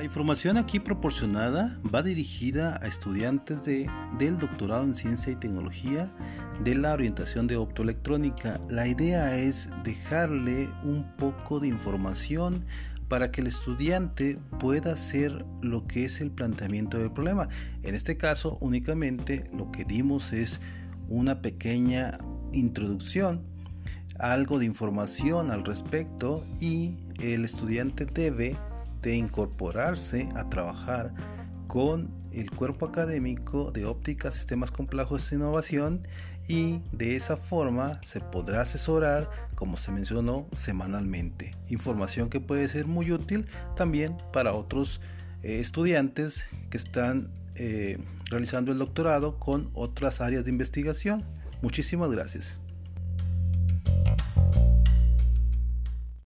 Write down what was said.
La información aquí proporcionada va dirigida a estudiantes de, del doctorado en ciencia y tecnología de la orientación de optoelectrónica. La idea es dejarle un poco de información para que el estudiante pueda hacer lo que es el planteamiento del problema. En este caso únicamente lo que dimos es una pequeña introducción, algo de información al respecto y el estudiante debe de incorporarse a trabajar con el cuerpo académico de óptica, sistemas complejos e innovación y de esa forma se podrá asesorar, como se mencionó, semanalmente. Información que puede ser muy útil también para otros eh, estudiantes que están eh, realizando el doctorado con otras áreas de investigación. Muchísimas gracias.